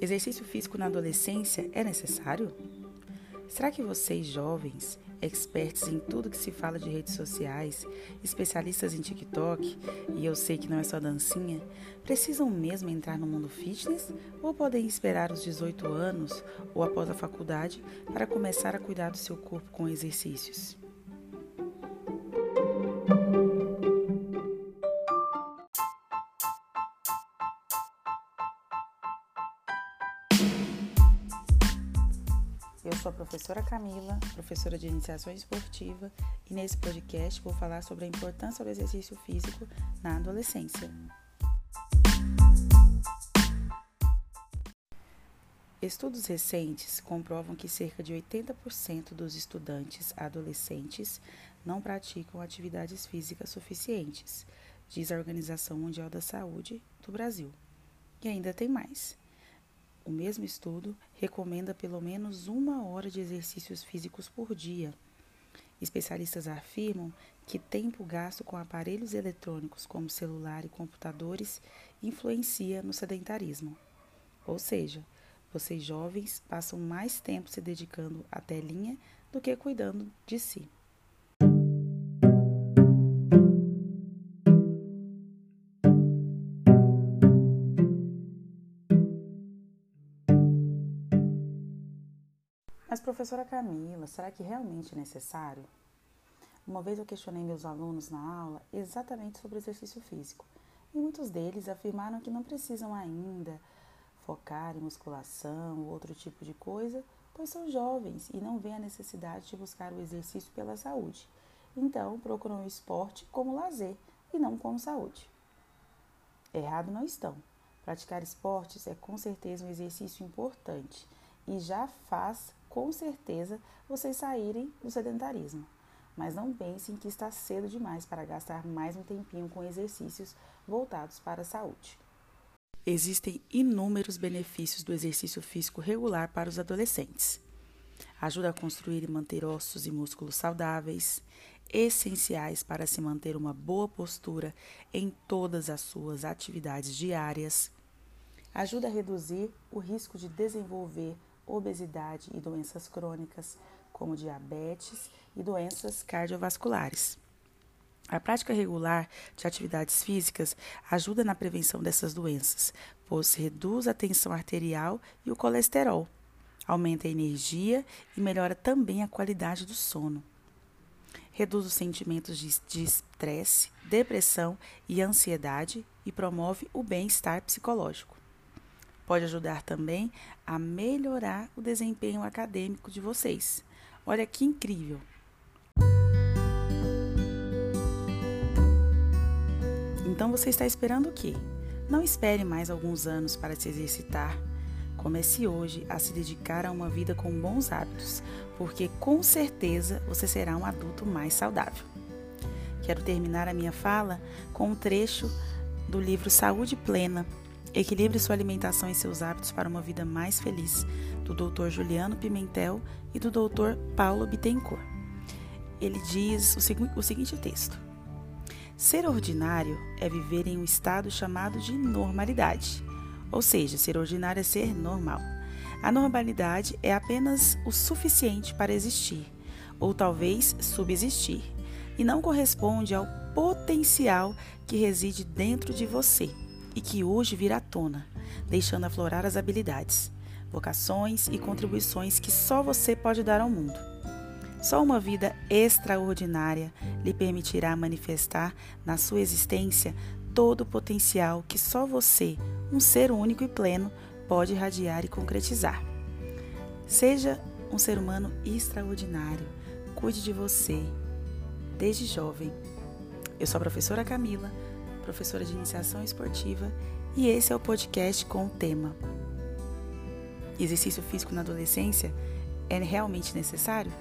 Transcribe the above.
Exercício físico na adolescência é necessário? Será que vocês, jovens, experts em tudo que se fala de redes sociais, especialistas em TikTok, e eu sei que não é só dancinha, precisam mesmo entrar no mundo fitness ou podem esperar os 18 anos ou após a faculdade para começar a cuidar do seu corpo com exercícios? Eu sou a professora Camila, professora de iniciação esportiva, e nesse podcast vou falar sobre a importância do exercício físico na adolescência. Estudos recentes comprovam que cerca de 80% dos estudantes adolescentes não praticam atividades físicas suficientes, diz a Organização Mundial da Saúde do Brasil. E ainda tem mais. O mesmo estudo recomenda pelo menos uma hora de exercícios físicos por dia. Especialistas afirmam que tempo gasto com aparelhos eletrônicos como celular e computadores influencia no sedentarismo. Ou seja, vocês jovens passam mais tempo se dedicando à telinha do que cuidando de si. Mas, professora Camila, será que realmente é necessário? Uma vez eu questionei meus alunos na aula exatamente sobre exercício físico e muitos deles afirmaram que não precisam ainda focar em musculação ou outro tipo de coisa, pois são jovens e não veem a necessidade de buscar o exercício pela saúde. Então, procuram o esporte como lazer e não como saúde. Errado não estão. Praticar esportes é com certeza um exercício importante e já faz com certeza vocês saírem do sedentarismo. Mas não pensem que está cedo demais para gastar mais um tempinho com exercícios voltados para a saúde. Existem inúmeros benefícios do exercício físico regular para os adolescentes. Ajuda a construir e manter ossos e músculos saudáveis, essenciais para se manter uma boa postura em todas as suas atividades diárias. Ajuda a reduzir o risco de desenvolver obesidade e doenças crônicas, como diabetes e doenças cardiovasculares. A prática regular de atividades físicas ajuda na prevenção dessas doenças, pois reduz a tensão arterial e o colesterol, aumenta a energia e melhora também a qualidade do sono. Reduz os sentimentos de estresse, depressão e ansiedade e promove o bem-estar psicológico. Pode ajudar também a melhorar o desempenho acadêmico de vocês. Olha que incrível! Então você está esperando o quê? Não espere mais alguns anos para se exercitar. Comece hoje a se dedicar a uma vida com bons hábitos, porque com certeza você será um adulto mais saudável. Quero terminar a minha fala com um trecho do livro Saúde Plena, Equilibre sua alimentação e seus hábitos para uma vida mais feliz, do Dr. Juliano Pimentel e do Dr. Paulo Bittencourt. Ele diz o, segu o seguinte texto: Ser ordinário é viver em um estado chamado de normalidade, ou seja, ser ordinário é ser normal. A normalidade é apenas o suficiente para existir, ou talvez subsistir, e não corresponde ao potencial que reside dentro de você e que hoje virá à tona, deixando aflorar as habilidades, vocações e contribuições que só você pode dar ao mundo. Só uma vida extraordinária lhe permitirá manifestar na sua existência todo o potencial que só você, um ser único e pleno, pode irradiar e concretizar. Seja um ser humano extraordinário. Cuide de você desde jovem. Eu sou a professora Camila professora de iniciação esportiva, e esse é o podcast com o tema: Exercício físico na adolescência é realmente necessário?